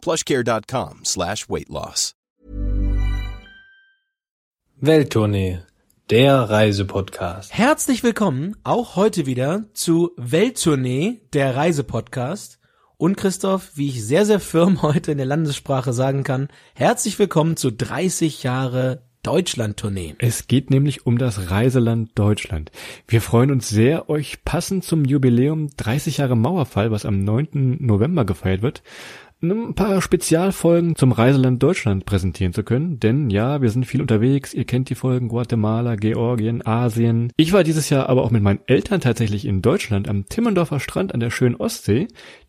plushcare.com slash weight loss. Welttournee, der Reisepodcast. Herzlich willkommen auch heute wieder zu Welttournee, der Reisepodcast. Und Christoph, wie ich sehr, sehr firm heute in der Landessprache sagen kann, herzlich willkommen zu 30 Jahre Deutschland-Tournee. Es geht nämlich um das Reiseland Deutschland. Wir freuen uns sehr, euch passend zum Jubiläum 30 Jahre Mauerfall, was am 9. November gefeiert wird, ein paar Spezialfolgen zum Reiseland Deutschland präsentieren zu können, denn ja, wir sind viel unterwegs, ihr kennt die Folgen Guatemala, Georgien, Asien. Ich war dieses Jahr aber auch mit meinen Eltern tatsächlich in Deutschland am Timmendorfer Strand an der schönen Ostsee.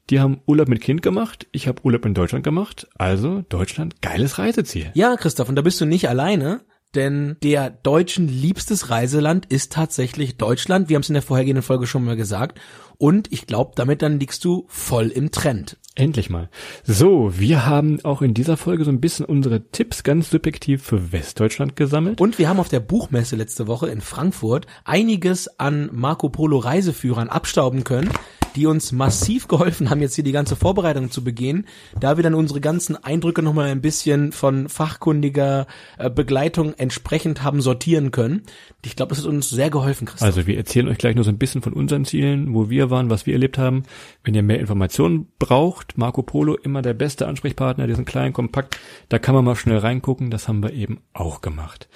Die haben Urlaub mit Kind gemacht, ich habe Urlaub in Deutschland gemacht, also Deutschland geiles Reiseziel. Ja, Christoph, und da bist du nicht alleine denn der Deutschen liebstes Reiseland ist tatsächlich Deutschland. Wir haben es in der vorhergehenden Folge schon mal gesagt. Und ich glaube, damit dann liegst du voll im Trend. Endlich mal. So, wir haben auch in dieser Folge so ein bisschen unsere Tipps ganz subjektiv für Westdeutschland gesammelt. Und wir haben auf der Buchmesse letzte Woche in Frankfurt einiges an Marco Polo Reiseführern abstauben können, die uns massiv geholfen haben, jetzt hier die ganze Vorbereitung zu begehen, da wir dann unsere ganzen Eindrücke nochmal ein bisschen von fachkundiger äh, Begleitung entsprechend haben sortieren können. Ich glaube, das hat uns sehr geholfen, Christoph. Also wir erzählen euch gleich nur so ein bisschen von unseren Zielen, wo wir waren, was wir erlebt haben. Wenn ihr mehr Informationen braucht, Marco Polo immer der beste Ansprechpartner, die sind klein, kompakt, da kann man mal schnell reingucken, das haben wir eben auch gemacht.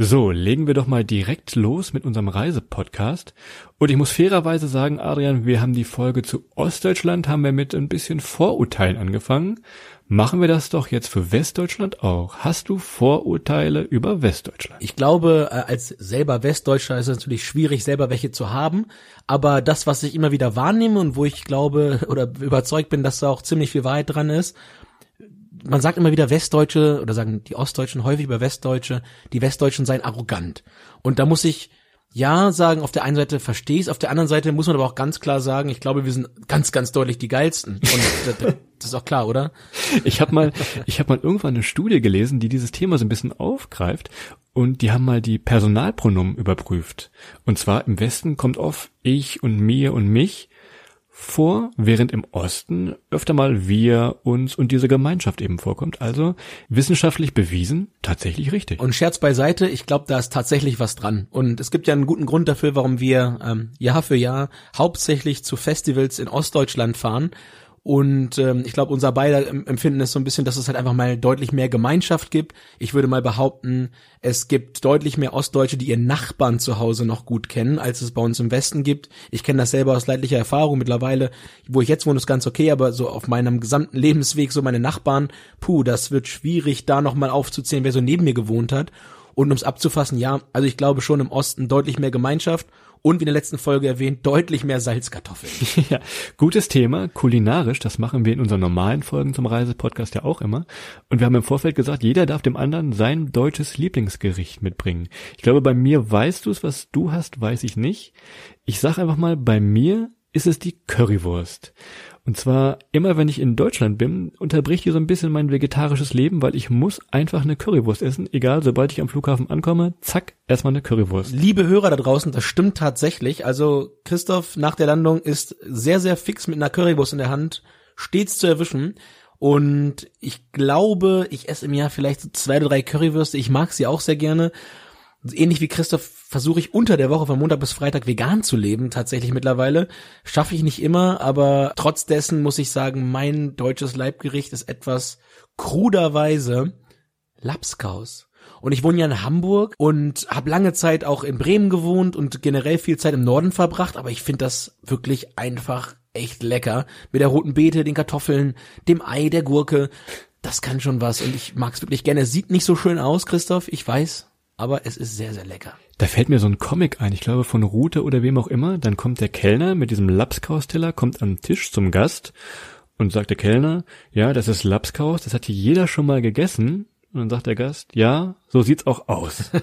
So, legen wir doch mal direkt los mit unserem Reisepodcast. Und ich muss fairerweise sagen, Adrian, wir haben die Folge zu Ostdeutschland, haben wir mit ein bisschen Vorurteilen angefangen. Machen wir das doch jetzt für Westdeutschland auch. Hast du Vorurteile über Westdeutschland? Ich glaube, äh, als selber Westdeutscher ist es natürlich schwierig, selber welche zu haben. Aber das, was ich immer wieder wahrnehme und wo ich glaube oder überzeugt bin, dass da auch ziemlich viel Wahrheit dran ist, man sagt immer wieder Westdeutsche oder sagen die Ostdeutschen häufig über Westdeutsche, die Westdeutschen seien arrogant. Und da muss ich ja sagen, auf der einen Seite verstehe ich auf der anderen Seite muss man aber auch ganz klar sagen, ich glaube, wir sind ganz, ganz deutlich die geilsten. Und das, das ist auch klar, oder? Ich habe mal, ich habe mal irgendwann eine Studie gelesen, die dieses Thema so ein bisschen aufgreift und die haben mal die Personalpronomen überprüft. Und zwar im Westen kommt oft ich und mir und mich vor, während im Osten öfter mal wir, uns und diese Gemeinschaft eben vorkommt. Also wissenschaftlich bewiesen, tatsächlich richtig. Und Scherz beiseite, ich glaube, da ist tatsächlich was dran. Und es gibt ja einen guten Grund dafür, warum wir ähm, Jahr für Jahr hauptsächlich zu Festivals in Ostdeutschland fahren und ähm, ich glaube, unser beider Empfinden ist so ein bisschen, dass es halt einfach mal deutlich mehr Gemeinschaft gibt. Ich würde mal behaupten, es gibt deutlich mehr Ostdeutsche, die ihren Nachbarn zu Hause noch gut kennen, als es bei uns im Westen gibt. Ich kenne das selber aus leidlicher Erfahrung mittlerweile. Wo ich jetzt wohne, ist ganz okay, aber so auf meinem gesamten Lebensweg, so meine Nachbarn, puh, das wird schwierig, da nochmal aufzuzählen, wer so neben mir gewohnt hat. Und ums abzufassen, ja, also ich glaube schon im Osten deutlich mehr Gemeinschaft und wie in der letzten Folge erwähnt, deutlich mehr Salzkartoffeln. ja, gutes Thema, kulinarisch, das machen wir in unseren normalen Folgen zum Reisepodcast ja auch immer. Und wir haben im Vorfeld gesagt, jeder darf dem anderen sein deutsches Lieblingsgericht mitbringen. Ich glaube, bei mir weißt du es, was du hast, weiß ich nicht. Ich sag einfach mal, bei mir ist es die Currywurst. Und zwar immer, wenn ich in Deutschland bin, unterbricht hier so ein bisschen mein vegetarisches Leben, weil ich muss einfach eine Currywurst essen. Egal, sobald ich am Flughafen ankomme, zack, erstmal eine Currywurst. Liebe Hörer da draußen, das stimmt tatsächlich. Also Christoph nach der Landung ist sehr, sehr fix mit einer Currywurst in der Hand stets zu erwischen. Und ich glaube, ich esse im Jahr vielleicht so zwei oder drei Currywürste. Ich mag sie auch sehr gerne ähnlich wie Christoph versuche ich unter der Woche von Montag bis Freitag vegan zu leben, tatsächlich mittlerweile. Schaffe ich nicht immer, aber trotz dessen muss ich sagen, mein deutsches Leibgericht ist etwas kruderweise Lapskaus. Und ich wohne ja in Hamburg und habe lange Zeit auch in Bremen gewohnt und generell viel Zeit im Norden verbracht, aber ich finde das wirklich einfach echt lecker. Mit der roten Beete, den Kartoffeln, dem Ei, der Gurke. Das kann schon was und ich mag es wirklich gerne. Sieht nicht so schön aus, Christoph, ich weiß aber es ist sehr, sehr lecker. Da fällt mir so ein Comic ein, ich glaube von Rute oder wem auch immer. Dann kommt der Kellner mit diesem Lapskaus-Teller, kommt am Tisch zum Gast und sagt der Kellner, ja, das ist Lapskaus, das hat hier jeder schon mal gegessen. Und dann sagt der Gast, ja, so sieht's auch aus.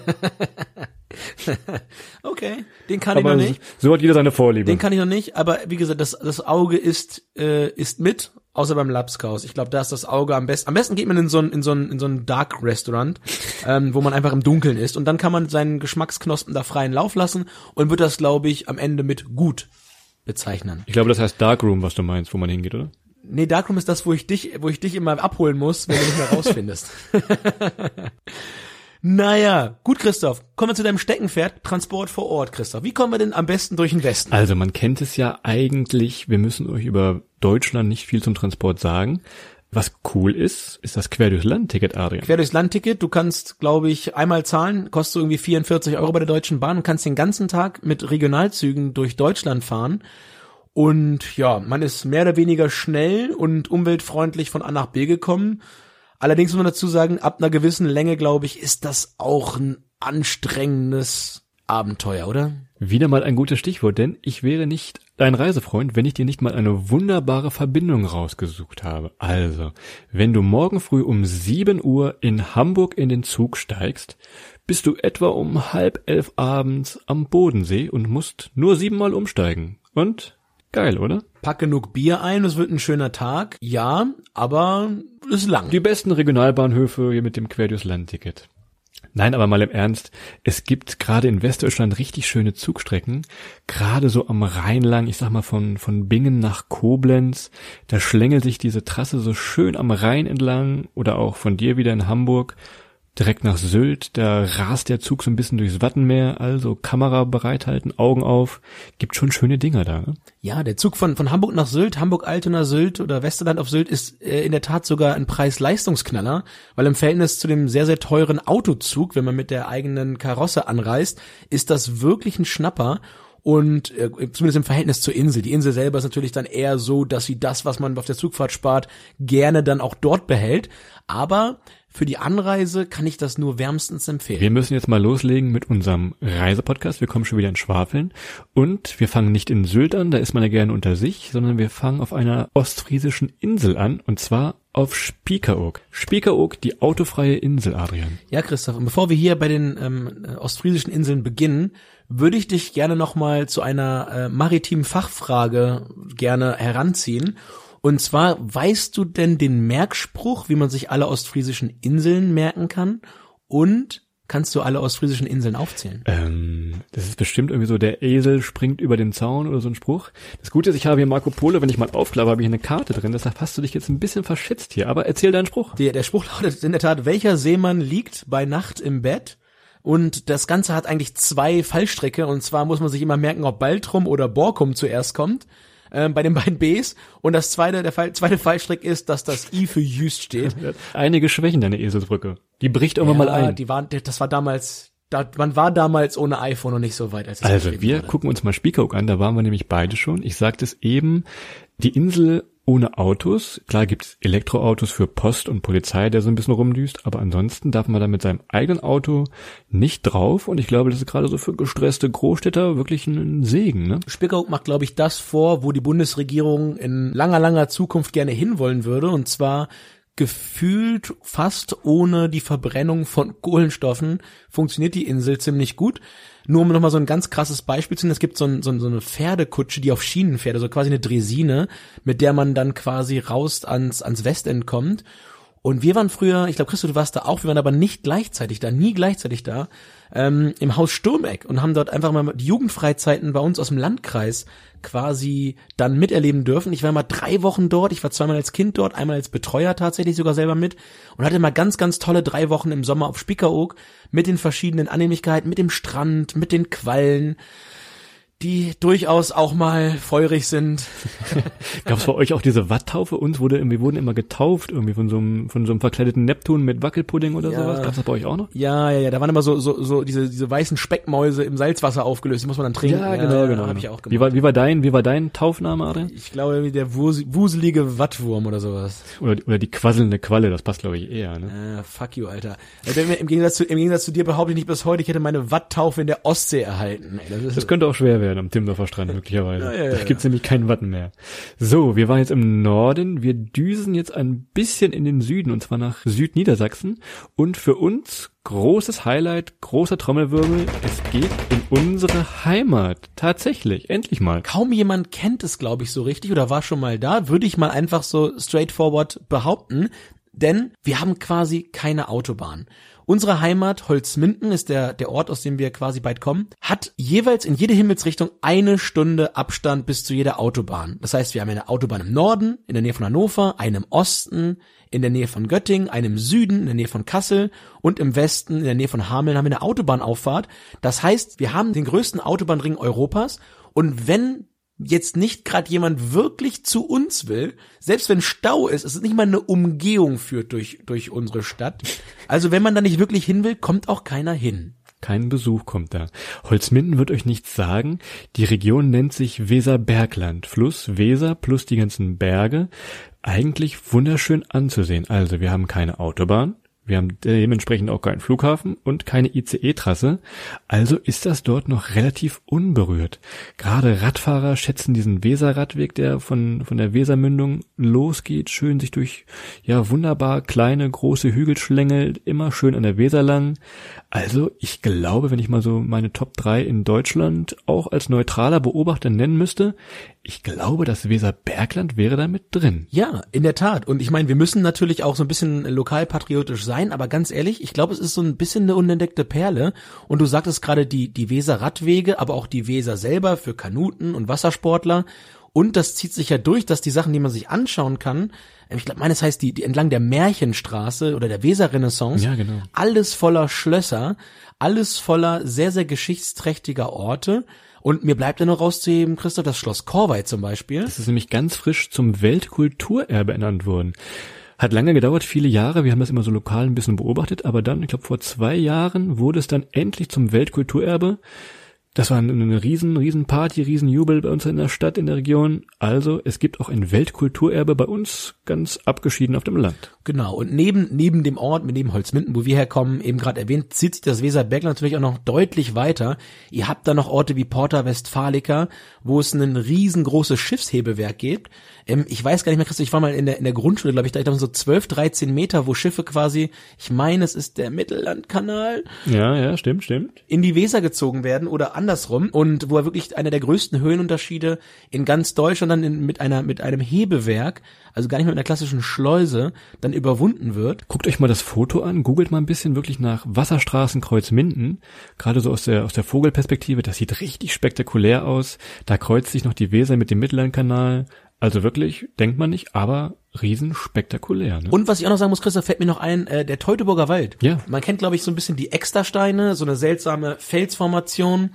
Okay, den kann Aber ich noch nicht. so hat jeder seine Vorliebe. Den kann ich noch nicht, aber wie gesagt, das, das Auge ist, äh, ist mit, außer beim Lapskaus. Ich glaube, da ist das Auge am besten. Am besten geht man in so ein, in so ein, in so ein Dark Restaurant, ähm, wo man einfach im Dunkeln ist. Und dann kann man seinen Geschmacksknospen da freien Lauf lassen und wird das, glaube ich, am Ende mit gut bezeichnen. ich glaube, das heißt Darkroom, was du meinst, wo man hingeht, oder? Nee, Darkroom ist das, wo ich dich, wo ich dich immer abholen muss, wenn du nicht mehr rausfindest. naja, gut, Christoph. Kommen wir zu deinem Steckenpferd, Transport vor Ort, Christoph. Wie kommen wir denn am besten durch den Westen? Also man kennt es ja eigentlich, wir müssen euch über Deutschland nicht viel zum Transport sagen. Was cool ist, ist das Quer durchs Land-Ticket, Adrian. Quer durchs Landticket, du kannst, glaube ich, einmal zahlen, kostet irgendwie 44 Euro bei der Deutschen Bahn und kannst den ganzen Tag mit Regionalzügen durch Deutschland fahren. Und ja, man ist mehr oder weniger schnell und umweltfreundlich von A nach B gekommen. Allerdings muss man dazu sagen, ab einer gewissen Länge, glaube ich, ist das auch ein anstrengendes Abenteuer, oder? Wieder mal ein gutes Stichwort, denn ich wäre nicht dein Reisefreund, wenn ich dir nicht mal eine wunderbare Verbindung rausgesucht habe. Also, wenn du morgen früh um 7 Uhr in Hamburg in den Zug steigst, bist du etwa um halb elf abends am Bodensee und musst nur siebenmal umsteigen. Und geil, oder? Pack genug Bier ein, es wird ein schöner Tag. Ja, aber ist lang. Die besten Regionalbahnhöfe hier mit dem Quer durchs Land-Ticket. Nein, aber mal im Ernst, es gibt gerade in Westdeutschland richtig schöne Zugstrecken, gerade so am Rhein lang, ich sag mal von, von Bingen nach Koblenz, da schlängelt sich diese Trasse so schön am Rhein entlang oder auch von dir wieder in Hamburg, direkt nach Sylt, da rast der Zug so ein bisschen durchs Wattenmeer, also Kamera bereithalten, Augen auf, gibt schon schöne Dinger da. Ne? Ja, der Zug von, von Hamburg nach Sylt, Hamburg-Altona Sylt oder Westerland auf Sylt ist äh, in der Tat sogar ein Preis-Leistungsknaller, weil im Verhältnis zu dem sehr, sehr teuren Autozug, wenn man mit der eigenen Karosse anreist, ist das wirklich ein Schnapper und äh, zumindest im Verhältnis zur Insel. Die Insel selber ist natürlich dann eher so, dass sie das, was man auf der Zugfahrt spart, gerne dann auch dort behält. Aber für die Anreise kann ich das nur wärmstens empfehlen. Wir müssen jetzt mal loslegen mit unserem Reisepodcast. Wir kommen schon wieder in Schwafeln. Und wir fangen nicht in Sylt an, da ist man ja gerne unter sich, sondern wir fangen auf einer ostfriesischen Insel an, und zwar auf Spiekeroog. Spiekeroog, die autofreie Insel, Adrian. Ja, Christoph, und bevor wir hier bei den ähm, äh, ostfriesischen Inseln beginnen, würde ich dich gerne nochmal zu einer äh, maritimen Fachfrage gerne heranziehen. Und zwar, weißt du denn den Merkspruch, wie man sich alle ostfriesischen Inseln merken kann? Und kannst du alle ostfriesischen Inseln aufzählen? Ähm, das ist bestimmt irgendwie so, der Esel springt über den Zaun oder so ein Spruch. Das Gute ist, ich habe hier Marco Polo, wenn ich mal aufklappe, habe ich eine Karte drin, deshalb hast du dich jetzt ein bisschen verschätzt hier, aber erzähl deinen Spruch. Der, der Spruch lautet in der Tat, welcher Seemann liegt bei Nacht im Bett? Und das Ganze hat eigentlich zwei Fallstrecke. Und zwar muss man sich immer merken, ob Baltrum oder Borkum zuerst kommt. Ähm, bei den beiden Bs. Und das zweite, der Fall, zweite Fallstrick ist, dass das I für Jüst steht. Einige Schwächen deine Eselsbrücke. Die bricht irgendwann mal ein. Die waren, das war damals, da, man war damals ohne iPhone noch nicht so weit, als Also wir wurde. gucken uns mal Spiekeroog an, da waren wir nämlich beide schon. Ich sagte es eben, die Insel ohne Autos. Klar gibt's Elektroautos für Post und Polizei, der so ein bisschen rumdüst, aber ansonsten darf man da mit seinem eigenen Auto nicht drauf und ich glaube, das ist gerade so für gestresste Großstädter wirklich ein Segen, ne? Spiekeroog macht, glaube ich, das vor, wo die Bundesregierung in langer, langer Zukunft gerne hinwollen würde, und zwar gefühlt fast ohne die Verbrennung von Kohlenstoffen funktioniert die Insel ziemlich gut. Nur um nochmal so ein ganz krasses Beispiel zu nennen, es gibt so, ein, so, so eine Pferdekutsche, die auf Schienen fährt, also quasi eine Dresine, mit der man dann quasi raus ans, ans Westend kommt. Und wir waren früher, ich glaube, Christo, du warst da auch, wir waren aber nicht gleichzeitig da, nie gleichzeitig da, ähm, im Haus Sturmeck und haben dort einfach mal die Jugendfreizeiten bei uns aus dem Landkreis quasi dann miterleben dürfen. Ich war mal drei Wochen dort, ich war zweimal als Kind dort, einmal als Betreuer tatsächlich sogar selber mit und hatte mal ganz, ganz tolle drei Wochen im Sommer auf Spiekeroog mit den verschiedenen Annehmlichkeiten, mit dem Strand, mit den Quallen, die durchaus auch mal feurig sind. Gab's bei euch auch diese Watttaufe? Uns wurde, wir wurden immer getauft, irgendwie von so einem, von so einem verkleideten Neptun mit Wackelpudding oder Ja. sowas. Gab's das bei euch auch noch? Ja, ja, ja, da waren immer so, so, so diese, diese weißen Speckmäuse im Salzwasser aufgelöst, die muss man dann trinken. Hab ich auch gemacht. Wie war, wie war dein, wie war dein Taufname, Adrian? Ich glaube, irgendwie der wus wuselige Wattwurm oder sowas. Oder, oder die quasselnde Qualle, das passt glaube ich eher, ne? Ah, fuck you, Alter. Also, Im Gegensatz, zu, Im Gegensatz zu dir behaupte ich nicht bis heute, ich hätte meine Watttaufe in der Ostsee erhalten. Ey, das Das könnte auch schwer werden am Timmendorfer Strand möglicherweise. Ja, ja, ja. Da gibt's nämlich keinen Watten mehr. So, wir waren jetzt im Norden. Wir düsen jetzt ein bisschen in den Süden und zwar nach Südniedersachsen. Und für uns großes Highlight, großer Trommelwirbel. Es geht in unsere Heimat. Tatsächlich. Endlich mal. Kaum jemand kennt es, glaube ich, so richtig oder war schon mal da, würde ich mal einfach so straightforward behaupten. Denn wir haben quasi keine Autobahn. Unsere Heimat, Holzminden, ist der, der Ort, aus dem wir quasi bald kommen, hat jeweils in jede Himmelsrichtung eine Stunde Abstand bis zu jeder Autobahn. Das heißt, wir haben eine Autobahn im Norden, in der Nähe von Hannover, eine im Osten, in der Nähe von Göttingen, eine im Süden, in der Nähe von Kassel und im Westen, in der Nähe von Hameln haben wir eine Autobahnauffahrt. Das heißt, wir haben den größten Autobahnring Europas und wenn jetzt nicht gerade jemand wirklich zu uns will, selbst wenn Stau ist, es ist nicht mal eine Umgehung führt durch, durch unsere Stadt. Also wenn man da nicht wirklich hin will, kommt auch keiner hin. Kein Besuch kommt da. Holzminden wird euch nichts sagen. Die Region nennt sich Weserbergland. Fluss Weser plus die ganzen Berge. Eigentlich wunderschön anzusehen. Also wir haben keine Autobahn. Wir haben dementsprechend auch keinen Flughafen und keine ICE-Trasse. Also ist das dort noch relativ unberührt. Gerade Radfahrer schätzen diesen Weserradweg, der von, von der Wesermündung losgeht, schön sich durch, ja, wunderbar kleine, große Hügel schlängelt, immer schön an der Weser lang. Also ich glaube, wenn ich mal so meine Top 3 in Deutschland auch als neutraler Beobachter nennen müsste, ich glaube, das Weserbergland wäre da mit drin. Ja, in der Tat. Und ich meine, wir müssen natürlich auch so ein bisschen lokalpatriotisch sein, aber ganz ehrlich, ich glaube, es ist so ein bisschen eine unentdeckte Perle. Und du sagtest gerade die, die Weser-Radwege, aber auch die Weser selber für Kanuten und Wassersportler. Und das zieht sich ja durch, dass die Sachen, die man sich anschauen kann, ich glaube, meines heißt die, die entlang der Märchenstraße oder der Weser-Renaissance, Ja, genau. alles voller Schlösser, alles voller sehr, sehr geschichtsträchtiger Orte. Und mir bleibt ja nur rauszuheben, Christoph, das Schloss Korwei zum Beispiel. Das ist nämlich ganz frisch zum Weltkulturerbe ernannt worden. Hat lange gedauert, viele Jahre. Wir haben das immer so lokal ein bisschen beobachtet, aber dann, ich glaube, vor zwei Jahren wurde es dann endlich zum Weltkulturerbe. Das war eine riesen, riesen Party, riesen Jubel bei uns in der Stadt, in der Region. Also, es gibt auch ein Weltkulturerbe bei uns, ganz abgeschieden auf dem Land. Genau, und neben, neben dem Ort, mit neben Holzminden, wo wir herkommen, eben gerade erwähnt, zieht sich das Weserbergland natürlich auch noch deutlich weiter. Ihr habt da noch Orte wie Porta Westfalica, wo es ein riesengroßes Schiffshebewerk gibt. Ähm, ich weiß gar nicht mehr, Christoph, ich war mal in der, in der Grundschule, glaube ich, da ich glaube so 12, 13 Meter, wo Schiffe quasi, ich meine, es ist der Mittellandkanal, Ja, ja, stimmt, stimmt. in die Weser gezogen werden oder andersrum und wo er wirklich einer der größten Höhenunterschiede in ganz Deutschland dann in, mit einer mit einem Hebewerk, also gar nicht mit einer klassischen Schleuse, dann überwunden wird. Guckt euch mal das Foto an, googelt mal ein bisschen wirklich nach Wasserstraßenkreuz Minden, gerade so aus der aus der Vogelperspektive, das sieht richtig spektakulär aus. Da kreuzt sich noch die Weser mit dem Mittellandkanal. Also wirklich, denkt man nicht, aber riesen spektakulär. Ne? Und was ich auch noch sagen muss, Christoph, fällt mir noch ein, äh, der Teutoburger Wald. Ja. Man kennt, glaube ich, so ein bisschen die Extersteine, so eine seltsame Felsformation.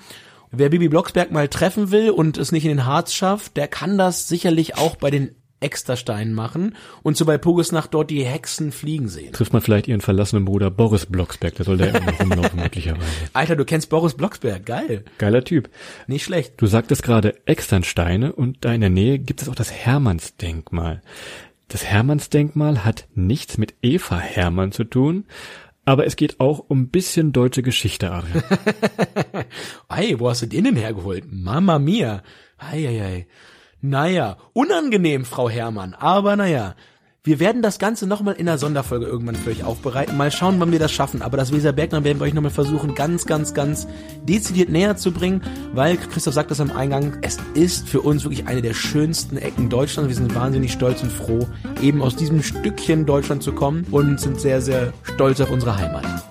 Wer Bibi Blocksberg mal treffen will und es nicht in den Harz schafft, der kann das sicherlich auch bei den Extersteinen machen und so bei Pogelsnacht dort die Hexen fliegen sehen. Trifft man vielleicht ihren verlassenen Bruder Boris Blocksberg, der soll da immer noch rumlaufen möglicherweise. Alter, du kennst Boris Blocksberg, geil. Geiler Typ. Nicht schlecht. Du sagtest gerade Externsteine und da in der Nähe gibt es auch das Hermannsdenkmal. Das Hermannsdenkmal hat nichts mit Eva Hermann zu tun, aber es geht auch um ein bisschen deutsche Geschichte, Adrian. Hey, wo hast du den denn hergeholt? Mama mia. Ei, ei, ei. Naja, unangenehm, Frau Herrmann, aber naja. Wir werden das Ganze nochmal in einer Sonderfolge irgendwann für euch aufbereiten. Mal schauen, wann wir das schaffen. Aber das Weserbergland werden wir euch nochmal versuchen, ganz, ganz, ganz dezidiert näher zu bringen, weil Christoph sagt das am Eingang, es ist für uns wirklich eine der schönsten Ecken Deutschlands. Wir sind wahnsinnig stolz und froh, eben aus diesem Stückchen Deutschland zu kommen und sind sehr, sehr stolz auf unsere Heimat.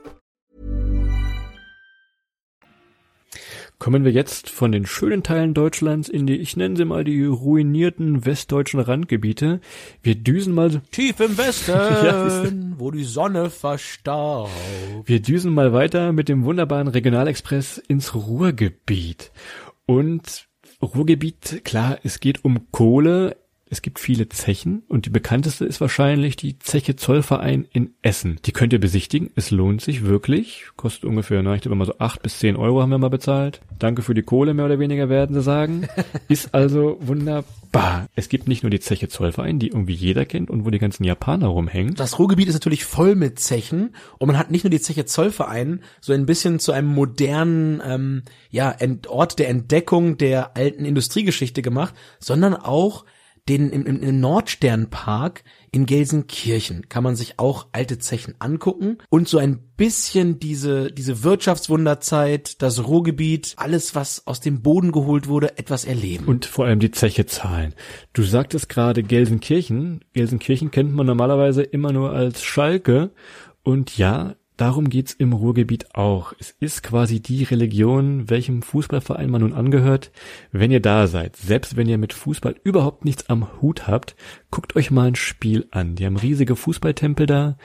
Kommen wir jetzt von den schönen Teilen Deutschlands in die, ich nenne sie mal die ruinierten westdeutschen Randgebiete. Wir düsen mal, Tief im Westen, Ja, wo die Sonne verstaubt. wir düsen mal weiter mit dem wunderbaren Regionalexpress ins Ruhrgebiet. Und Ruhrgebiet, klar, es geht um Kohle. Es gibt viele Zechen und die bekannteste ist wahrscheinlich die Zeche Zollverein in Essen. Die könnt ihr besichtigen. Es lohnt sich wirklich. Kostet ungefähr, na, ich glaube mal so acht bis zehn Euro haben wir mal bezahlt. Danke für die Kohle, mehr oder weniger werden sie sagen. Ist also wunderbar. Es gibt nicht nur die Zeche Zollverein, die irgendwie jeder kennt und wo die ganzen Japaner rumhängen. Das Ruhrgebiet ist natürlich voll mit Zechen und man hat nicht nur die Zeche Zollverein, so ein bisschen zu einem modernen ähm, ja, Ort der Entdeckung der alten Industriegeschichte gemacht, sondern auch den im, im, Nordsternpark in Gelsenkirchen kann man sich auch alte Zechen angucken und so ein bisschen diese diese Wirtschaftswunderzeit, das Ruhrgebiet, alles was aus dem Boden geholt wurde, etwas erleben. Und vor allem die Zeche zahlen. Du sagtest gerade Gelsenkirchen. Gelsenkirchen kennt man normalerweise immer nur als Schalke. Und ja, darum geht's im Ruhrgebiet auch. Es ist quasi die Religion, welchem Fußballverein man nun angehört. Wenn ihr da seid, selbst wenn ihr mit Fußball überhaupt nichts am Hut habt, guckt euch mal ein Spiel an. Die haben riesige Fußballtempel da.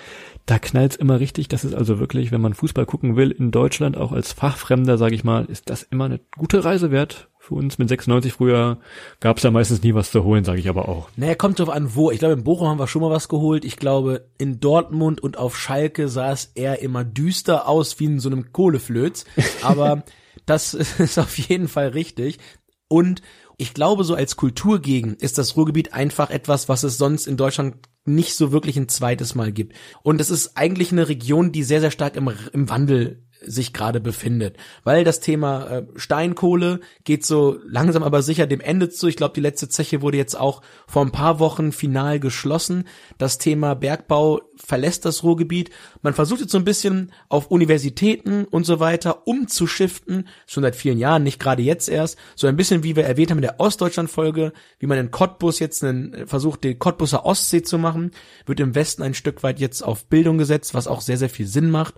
Da knallt's immer richtig. Das ist also wirklich, wenn man Fußball gucken will in Deutschland, auch als Fachfremder, sage ich mal, ist das immer eine gute Reise wert. Für uns mit 96 früher gab's da meistens nie was zu holen, sage ich aber auch. Naja, kommt drauf an, wo. Ich glaube, in Bochum haben wir schon mal was geholt. Ich glaube, in Dortmund und auf Schalke sah es eher immer düster aus, wie in so einem Kohleflöz. Aber das ist auf jeden Fall richtig. Und ich glaube, so als Kulturgegend ist das Ruhrgebiet einfach etwas, was es sonst in Deutschland nicht so wirklich ein zweites Mal gibt. Und es ist eigentlich eine Region, die sehr, sehr stark im, im Wandel sich gerade befindet, weil das Thema äh, Steinkohle geht so langsam aber sicher dem Ende zu. Ich glaube, die letzte Zeche wurde jetzt auch vor ein paar Wochen final geschlossen. Das Thema Bergbau verlässt das Ruhrgebiet. Man versucht jetzt so ein bisschen auf Universitäten und so weiter umzuschiften, schon seit vielen Jahren, nicht gerade jetzt erst, so ein bisschen wie wir erwähnt haben in der Ostdeutschland-Folge, wie man in Cottbus jetzt einen, versucht, die Cottbuser Ostsee zu machen, wird im Westen ein Stück weit jetzt auf Bildung gesetzt, was auch sehr, sehr viel Sinn macht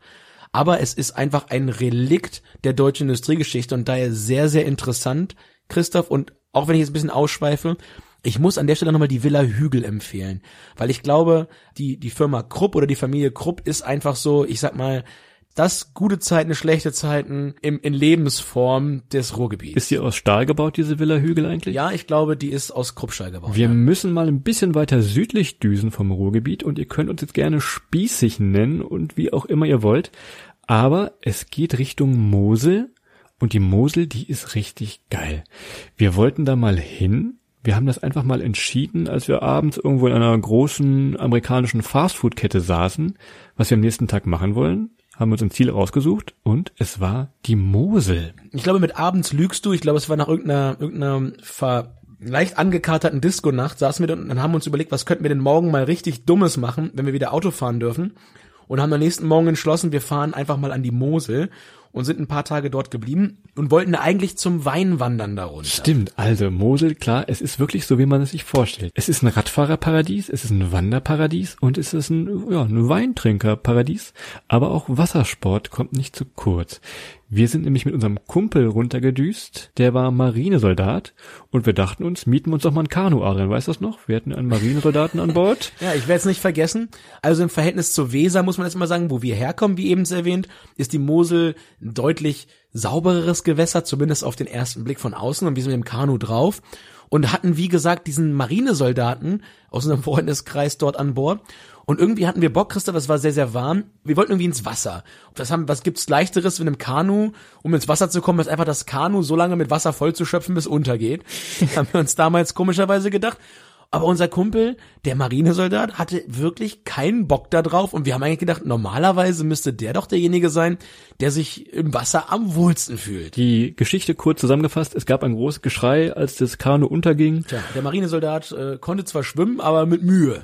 aber es ist einfach ein Relikt der deutschen Industriegeschichte und daher sehr, sehr interessant, Christoph, und auch wenn ich jetzt ein bisschen ausschweife, ich muss an der Stelle nochmal die Villa Hügel empfehlen, weil ich glaube, die, die Firma Krupp oder die Familie Krupp ist einfach so, ich sag mal, das gute Zeiten, schlechte Zeiten im, in Lebensform des Ruhrgebiets. Ist die aus Stahl gebaut, diese Villa Hügel eigentlich? ja, ich glaube, die ist aus Kruppstahl gebaut. Wir ja. müssen mal ein bisschen weiter südlich düsen vom Ruhrgebiet und ihr könnt uns jetzt gerne spießig nennen und wie auch immer ihr wollt. Aber es geht Richtung Mosel und die Mosel, die ist richtig geil. Wir wollten da mal hin. Wir haben das einfach mal entschieden, als wir abends irgendwo in einer großen amerikanischen Fastfood-Kette saßen, was wir am nächsten Tag machen wollen. Haben uns ein Ziel rausgesucht und es war die Mosel. Ich glaube, mit abends lügst du. Ich glaube, es war nach irgendeiner, irgendeiner ver leicht angekaterten Disco-Nacht, saßen wir und haben uns überlegt, was könnten wir denn morgen mal richtig Dummes machen, wenn wir wieder Auto fahren dürfen. Und haben am nächsten Morgen entschlossen, wir fahren einfach mal an die Mosel und sind ein paar Tage dort geblieben und wollten eigentlich zum Weinwandern darunter. Stimmt, also Mosel, klar, es ist wirklich so, wie man es sich vorstellt. Es ist ein Radfahrerparadies, es ist ein Wanderparadies und es ist ein, ja, ein Weintrinkerparadies, aber auch Wassersport kommt nicht zu kurz. Wir sind nämlich mit unserem Kumpel runtergedüst, der war Marinesoldat und wir dachten uns, mieten wir uns doch mal ein Kanu, Adrian, weißt du das noch? Wir hatten einen Marinesoldaten an Bord. Ja, ich werde es nicht vergessen. Also im Verhältnis zur Weser muss man jetzt mal sagen, wo wir herkommen, wie eben erwähnt, ist die Mosel ein deutlich saubereres Gewässer, zumindest auf den ersten Blick von außen und wir sind mit dem Kanu drauf und hatten, wie gesagt, diesen Marinesoldaten aus unserem Freundeskreis dort an Bord. Und irgendwie hatten wir Bock, Christoph, es war sehr, sehr warm. Wir wollten irgendwie ins Wasser. Was haben, was gibt's leichteres mit einem Kanu, um ins Wasser zu kommen, als einfach das Kanu so lange mit Wasser voll zu schöpfen, bis untergeht. haben wir uns damals komischerweise gedacht. Aber unser Kumpel, der Marinesoldat, hatte wirklich keinen Bock da drauf und wir haben eigentlich gedacht, normalerweise müsste der doch derjenige sein, der sich im Wasser am wohlsten fühlt. Die Geschichte kurz zusammengefasst, es gab ein großes Geschrei, als das Kanu unterging. Tja, der Marinesoldat äh, konnte zwar schwimmen, aber mit Mühe.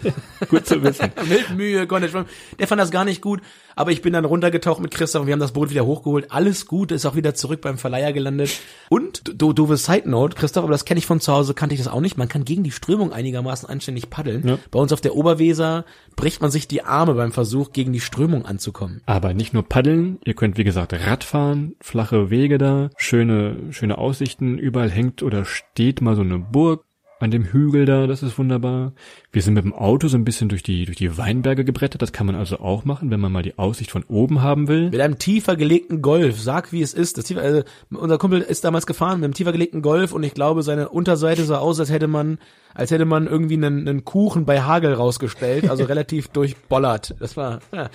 Ja? Gut zu wissen. mit Mühe konnte er schwimmen. Der fand das gar nicht gut, aber ich bin dann runtergetaucht mit Christoph und wir haben das Boot wieder hochgeholt. Alles gut, ist auch wieder zurück beim Verleiher gelandet. Und, do, doofe Side Note, Christoph, aber das kenne ich von zu Hause, kannte ich das auch nicht. Man kann gegen die Strömung einigermaßen anständig paddeln. Ja. Bei uns auf der Oberweser bricht man sich die Arme beim Versuch, gegen die Strömung anzukommen. Aber nicht nur paddeln, ihr könnt wie gesagt Radfahren, flache Wege da, schöne, schöne Aussichten, überall hängt oder steht mal so eine Burg an dem Hügel da, das ist wunderbar. Wir sind mit dem Auto so ein bisschen durch die, durch die Weinberge gebrettert, das kann man also auch machen, wenn man mal die Aussicht von oben haben will. Mit einem tiefer gelegten Golf, sag wie es ist. Das tiefer, also, unser Kumpel ist damals gefahren mit einem tiefer gelegten Golf und ich glaube, seine Unterseite sah aus, als hätte man, als hätte man irgendwie einen, einen Kuchen bei Hagel rausgestellt, also relativ durchbollert. Das war ja,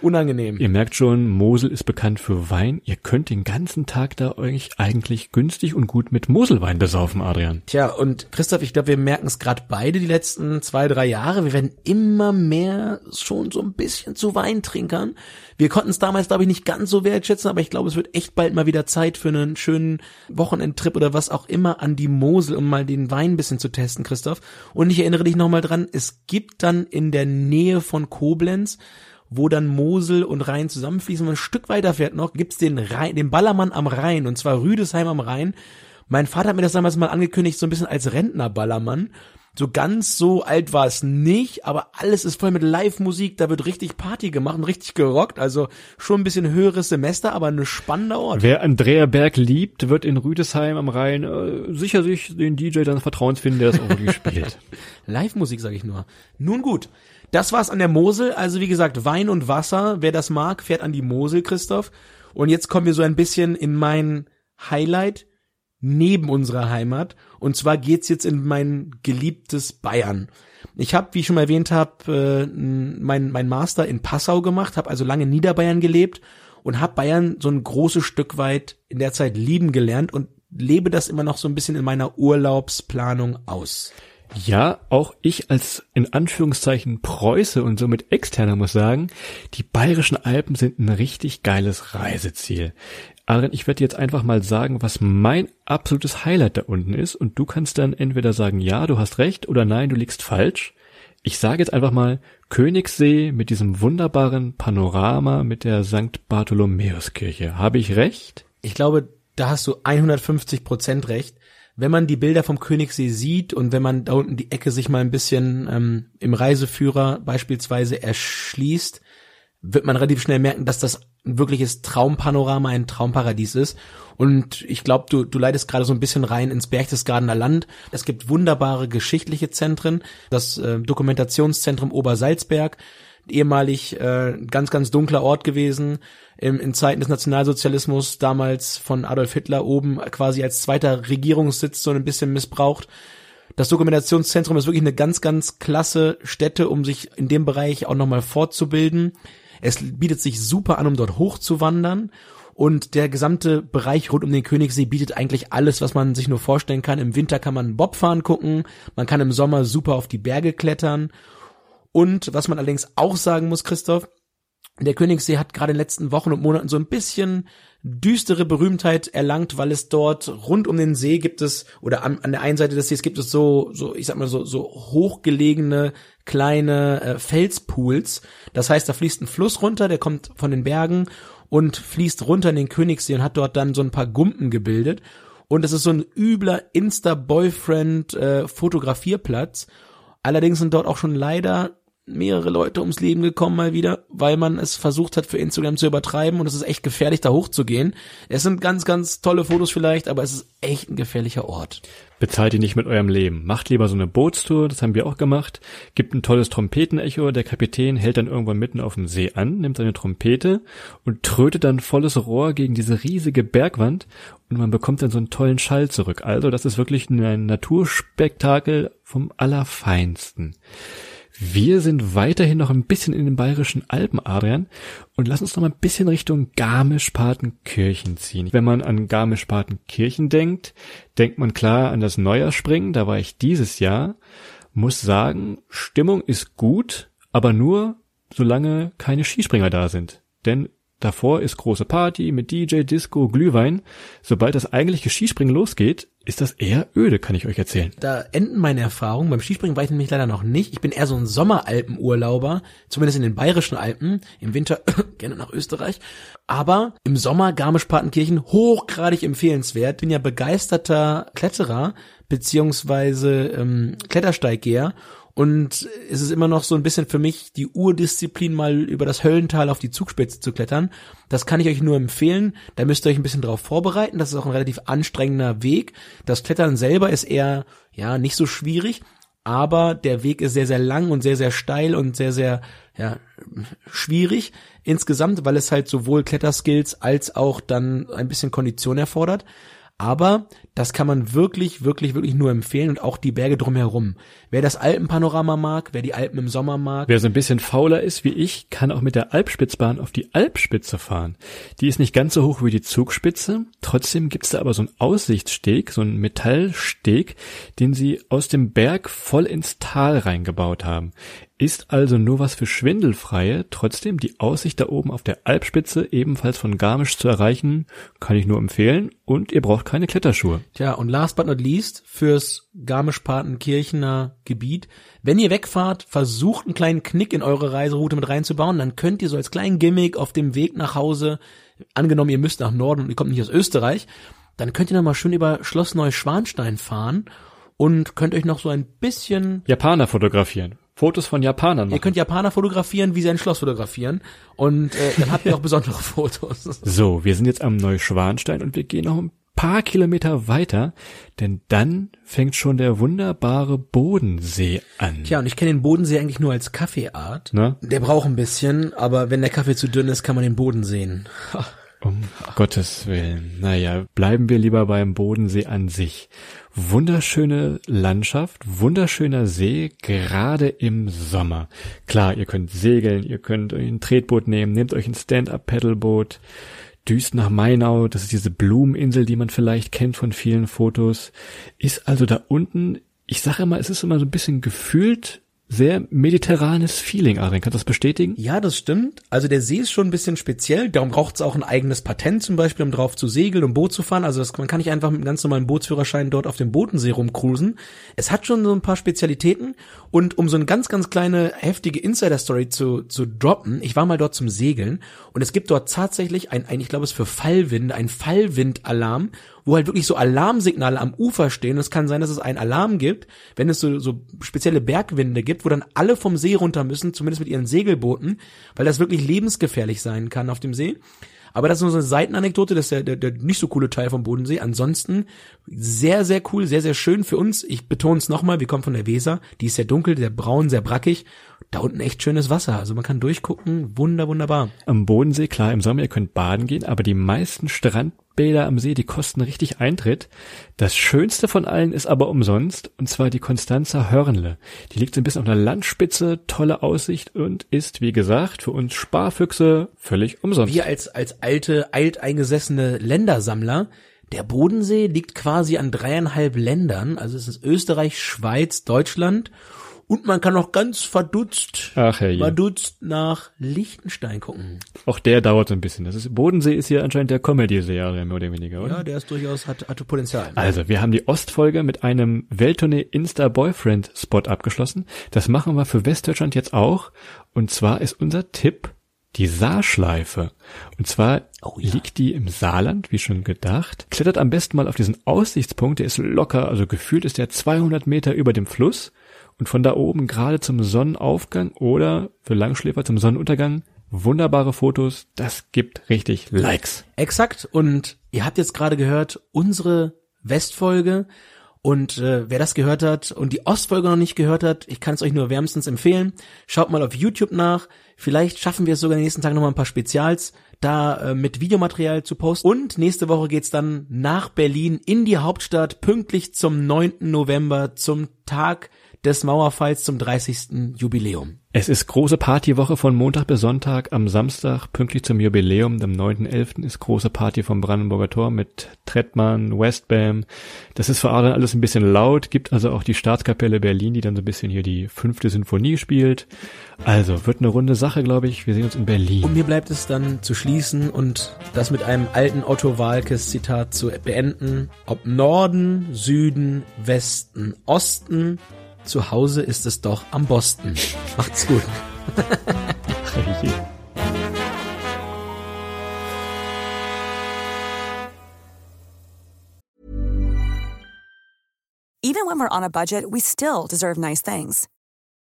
unangenehm. Ihr merkt schon, Mosel ist bekannt für Wein. Ihr könnt den ganzen Tag da euch eigentlich günstig und gut mit Moselwein besaufen, Adrian. Tja, und Christoph, ich glaube, wir merken es gerade beide die letzten zwei, drei Jahre. Wir werden immer mehr schon so ein bisschen zu Weintrinkern. Wir konnten es damals, glaube ich, nicht ganz so wertschätzen, aber ich glaube, es wird echt bald mal wieder Zeit für einen schönen Wochenendtrip oder was auch immer an die Mosel, um mal den Wein ein bisschen zu testen, Christoph. Und ich erinnere dich nochmal dran, es gibt dann in der Nähe von Koblenz wo dann Mosel und Rhein zusammenfließen. Wenn man ein Stück weiter fährt noch, gibt's den Rhein, den Ballermann am Rhein, und zwar Rüdesheim am Rhein. Mein Vater hat mir das damals mal angekündigt, so ein bisschen als Rentner-Ballermann. So ganz so alt war es nicht, aber alles ist voll mit Live-Musik, da wird richtig Party gemacht und richtig gerockt, also schon ein bisschen höheres Semester, aber ein spannender Ort. Wer Andrea Berg liebt, wird in Rüdesheim am Rhein äh, sicher sich den DJ dann Vertrauens finden, der das auch wirklich spielt. Live-Musik, sage ich nur. Nun gut, das war's an der Mosel. Also wie gesagt, Wein und Wasser. Wer das mag, fährt an die Mosel, Christoph. Und jetzt kommen wir so ein bisschen in mein Highlight neben unserer Heimat. Und zwar geht's jetzt in mein geliebtes Bayern. Ich habe, wie ich schon erwähnt habe, äh, mein, mein Master in Passau gemacht, habe also lange in Niederbayern gelebt und habe Bayern so ein großes Stück weit in der Zeit lieben gelernt und lebe das immer noch so ein bisschen in meiner Urlaubsplanung aus. Ja, auch ich als in Anführungszeichen Preuße und somit Externer muss sagen, die bayerischen Alpen sind ein richtig geiles Reiseziel. Aaron, ich werde jetzt einfach mal sagen, was mein absolutes Highlight da unten ist und du kannst dann entweder sagen, ja, du hast recht oder nein, du liegst falsch. Ich sage jetzt einfach mal Königssee mit diesem wunderbaren Panorama mit der St. Bartholomäuskirche. Habe ich recht? Ich glaube, da hast du 150 Prozent recht. Wenn man die Bilder vom Königssee sieht und wenn man da unten die Ecke sich mal ein bisschen ähm, im Reiseführer beispielsweise erschließt, wird man relativ schnell merken, dass das ein wirkliches Traumpanorama, ein Traumparadies ist. Und ich glaube, du, du leitest gerade so ein bisschen rein ins Berchtesgadener Land. Es gibt wunderbare geschichtliche Zentren. Das äh, Dokumentationszentrum Obersalzberg, ehemalig äh, ganz, ganz dunkler Ort gewesen, im, in Zeiten des Nationalsozialismus, damals von Adolf Hitler oben quasi als zweiter Regierungssitz so ein bisschen missbraucht. Das Dokumentationszentrum ist wirklich eine ganz, ganz klasse Stätte, um sich in dem Bereich auch nochmal fortzubilden. Es bietet sich super an, um dort hochzuwandern. Und der gesamte Bereich rund um den Königssee bietet eigentlich alles, was man sich nur vorstellen kann. Im Winter kann man Bobfahren gucken, man kann im Sommer super auf die Berge klettern. Und was man allerdings auch sagen muss, Christoph, der Königssee hat gerade in den letzten Wochen und Monaten so ein bisschen düstere Berühmtheit erlangt, weil es dort rund um den See gibt es oder an, an der einen Seite des Sees gibt es so so ich sag mal so so hochgelegene kleine äh, Felspools. Das heißt, da fließt ein Fluss runter, der kommt von den Bergen und fließt runter in den Königssee und hat dort dann so ein paar Gumpen gebildet. Und es ist so ein übler Insta-Boyfriend äh, Fotografierplatz. Allerdings sind dort auch schon leider mehrere Leute ums Leben gekommen mal wieder, weil man es versucht hat für Instagram zu übertreiben und es ist echt gefährlich da hochzugehen. Es sind ganz, ganz tolle Fotos vielleicht, aber es ist echt ein gefährlicher Ort. Bezahlt ihr nicht mit eurem Leben. Macht lieber so eine Bootstour, das haben wir auch gemacht. Gibt ein tolles Trompetenecho, der Kapitän hält dann irgendwann mitten auf dem See an, nimmt seine Trompete und trötet dann volles Rohr gegen diese riesige Bergwand und man bekommt dann so einen tollen Schall zurück. Also das ist wirklich ein Naturspektakel vom Allerfeinsten. Wir sind weiterhin noch ein bisschen in den bayerischen Alpen, Adrian, und lass uns noch mal ein bisschen Richtung Garmisch-Partenkirchen ziehen. Wenn man an Garmisch-Partenkirchen denkt, denkt man klar an das Neujahrspringen, da war ich dieses Jahr. Muss sagen, Stimmung ist gut, aber nur solange keine Skispringer da sind. Denn Davor ist große Party mit DJ, Disco, Glühwein. Sobald das eigentliche Skispringen losgeht, ist das eher öde, kann ich euch erzählen. Da enden meine Erfahrungen. Beim Skispringen war ich nämlich leider noch nicht. Ich bin eher so ein Sommeralpenurlauber, zumindest in den bayerischen Alpen. Im Winter gerne nach Österreich. Aber im Sommer Garmisch-Partenkirchen hochgradig empfehlenswert. Bin ja begeisterter Kletterer beziehungsweise ähm, Klettersteiggeher und es ist immer noch so ein bisschen für mich die Urdisziplin, mal über das Höllental auf die Zugspitze zu klettern. Das kann ich euch nur empfehlen. Da müsst ihr euch ein bisschen drauf vorbereiten. Das ist auch ein relativ anstrengender Weg. Das Klettern selber ist eher, ja, nicht so schwierig. Aber der Weg ist sehr, sehr lang und sehr, sehr steil und sehr, sehr, ja, schwierig insgesamt, weil es halt sowohl Kletterskills als auch dann ein bisschen Kondition erfordert. Aber das kann man wirklich, wirklich, wirklich nur empfehlen und auch die Berge drumherum. Wer das Alpenpanorama mag, wer die Alpen im Sommer mag. Wer so ein bisschen fauler ist wie ich, kann auch mit der Alpspitzbahn auf die Alpspitze fahren. Die ist nicht ganz so hoch wie die Zugspitze, trotzdem gibt's da aber so einen Aussichtssteg, so einen Metallsteg, den sie aus dem Berg voll ins Tal reingebaut haben. Ist also nur was für Schwindelfreie, trotzdem die Aussicht da oben auf der Alpspitze ebenfalls von Garmisch zu erreichen, kann ich nur empfehlen und ihr braucht keine Kletterschuhe. Tja, und last but not least, fürs Garmisch-Partenkirchener Gebiet, wenn ihr wegfahrt, versucht einen kleinen Knick in eure Reiseroute mit reinzubauen, dann könnt ihr so als kleinen Gimmick auf dem Weg nach Hause, angenommen ihr müsst nach Norden und ihr kommt nicht aus Österreich, dann könnt ihr noch mal schön über Schloss Neuschwanstein fahren und könnt euch noch so ein bisschen Japaner fotografieren. Fotos von Japanern machen. Ihr könnt Japaner fotografieren, wie sie ein Schloss fotografieren. Und äh, dann habt ihr auch besondere Fotos. So, wir sind jetzt am Neuschwanstein und wir gehen noch ein paar Kilometer weiter, denn dann fängt schon der wunderbare Bodensee an. Tja, und ich kenne den Bodensee eigentlich nur als Kaffeeart. Ne? Der braucht ein bisschen, aber wenn der Kaffee zu dünn ist, kann man den Boden sehen. Um Gottes Willen. Naja, bleiben wir lieber beim Bodensee an sich. Wunderschöne Landschaft, wunderschöner See, gerade im Sommer. Klar, ihr könnt segeln, ihr könnt ein Tretboot nehmen, nehmt euch ein Stand-up-Pedalboot, düst nach Mainau, das ist diese Blumeninsel, die man vielleicht kennt von vielen Fotos. Ist also da unten, ich sage immer, es ist immer so ein bisschen gefühlt sehr mediterranes Feeling, Adrian. Kannst du das bestätigen? Ja, das stimmt. Also der See ist schon ein bisschen speziell. Darum braucht es auch ein eigenes Patent zum Beispiel, um drauf zu segeln, um Boot zu fahren. Also das, man kann nicht einfach mit einem ganz normalen Bootsführerschein dort auf dem Bodensee rumcruisen. Es hat schon so ein paar Spezialitäten. Und um so eine ganz, ganz kleine, heftige Insider-Story zu, zu droppen, ich war mal dort zum Segeln und es gibt dort tatsächlich ein, ein ich glaube es für Fallwinde, ein Fallwindalarm, wo halt wirklich so Alarmsignale am Ufer stehen. Und es kann sein, dass es einen Alarm gibt, wenn es so, so spezielle Bergwinde gibt, wo dann alle vom See runter müssen, zumindest mit ihren Segelbooten, weil das wirklich lebensgefährlich sein kann auf dem See. Aber das ist nur so eine Seitenanekdote, das ist der, der, der nicht so coole Teil vom Bodensee. Ansonsten sehr, sehr cool, sehr, sehr schön für uns. Ich betone es nochmal, wir kommen von der Weser. Die ist sehr dunkel, sehr braun, sehr brackig. Da unten echt schönes Wasser. Also man kann durchgucken. Wunder, wunderbar. Am Bodensee, klar, im Sommer, ihr könnt baden gehen, aber die meisten Strandbäder am See, die kosten richtig Eintritt. Das schönste von allen ist aber umsonst, und zwar die Konstanzer Hörnle. Die liegt so ein bisschen auf einer Landspitze, tolle Aussicht und ist, wie gesagt, für uns Sparfüchse völlig umsonst. Wir als, als alte, alteingesessene Ländersammler, der Bodensee liegt quasi an dreieinhalb Ländern. Also es ist Österreich, Schweiz, Deutschland. Und man kann auch ganz verdutzt, Ach, verdutzt nach Liechtenstein gucken. Auch der dauert so ein bisschen. Das ist, Bodensee ist hier anscheinend der Comedy-See, Adrian, mehr oder weniger, oder? Ja, der ist durchaus, hat, hat Potenzial. Also, wir haben die Ostfolge mit einem Welttournee Insta-Boyfriend-Spot abgeschlossen. Das machen wir für Westdeutschland jetzt auch. Und zwar ist unser Tipp die Saarschleife. Und zwar Oh ja. liegt die im Saarland, wie schon gedacht. Klettert am besten mal auf diesen Aussichtspunkt. Der ist locker, also gefühlt ist der 200 Meter über dem Fluss. Und von da oben gerade zum Sonnenaufgang oder für Langschläfer zum Sonnenuntergang. Wunderbare Fotos. Das gibt richtig Likes. Exakt. Und ihr habt jetzt gerade gehört, unsere Westfolge. Und äh, wer das gehört hat und die Ostfolge noch nicht gehört hat, ich kann es euch nur wärmstens empfehlen. Schaut mal auf YouTube nach. Vielleicht schaffen wir es sogar nächsten Tagen noch mal ein paar Spezials da äh, mit Videomaterial zu posten. Und nächste Woche geht's dann nach Berlin in die Hauptstadt, pünktlich zum 9. November, zum Tag des Mauerfalls, zum 30. Jubiläum. Es ist große Partywoche von Montag bis Sonntag. Am Samstag, pünktlich zum Jubiläum, dem 9.11., ist große Party vom Brandenburger Tor mit Trettmann, Westbam. Das ist für Adrian alles ein bisschen laut, gibt also auch die Staatskapelle Berlin, die dann so ein bisschen hier die fünfte Sinfonie spielt. Also, wird eine runde Sache, glaube ich. Wir sehen uns in Berlin. Und mir bleibt es dann zu schließen und das mit einem alten Otto Walkes Zitat zu beenden. Ob Norden, Süden, Westen, Osten, zu Hause ist es doch am Boston. Macht's gut. Even when we're on a budget, we still deserve nice things.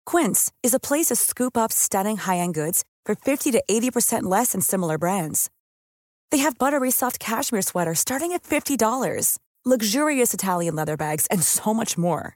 Quince is a place to scoop up stunning high-end goods for 50 to 80% less than similar brands. They have buttery soft cashmere sweaters starting at $50, luxurious Italian leather bags, and so much more.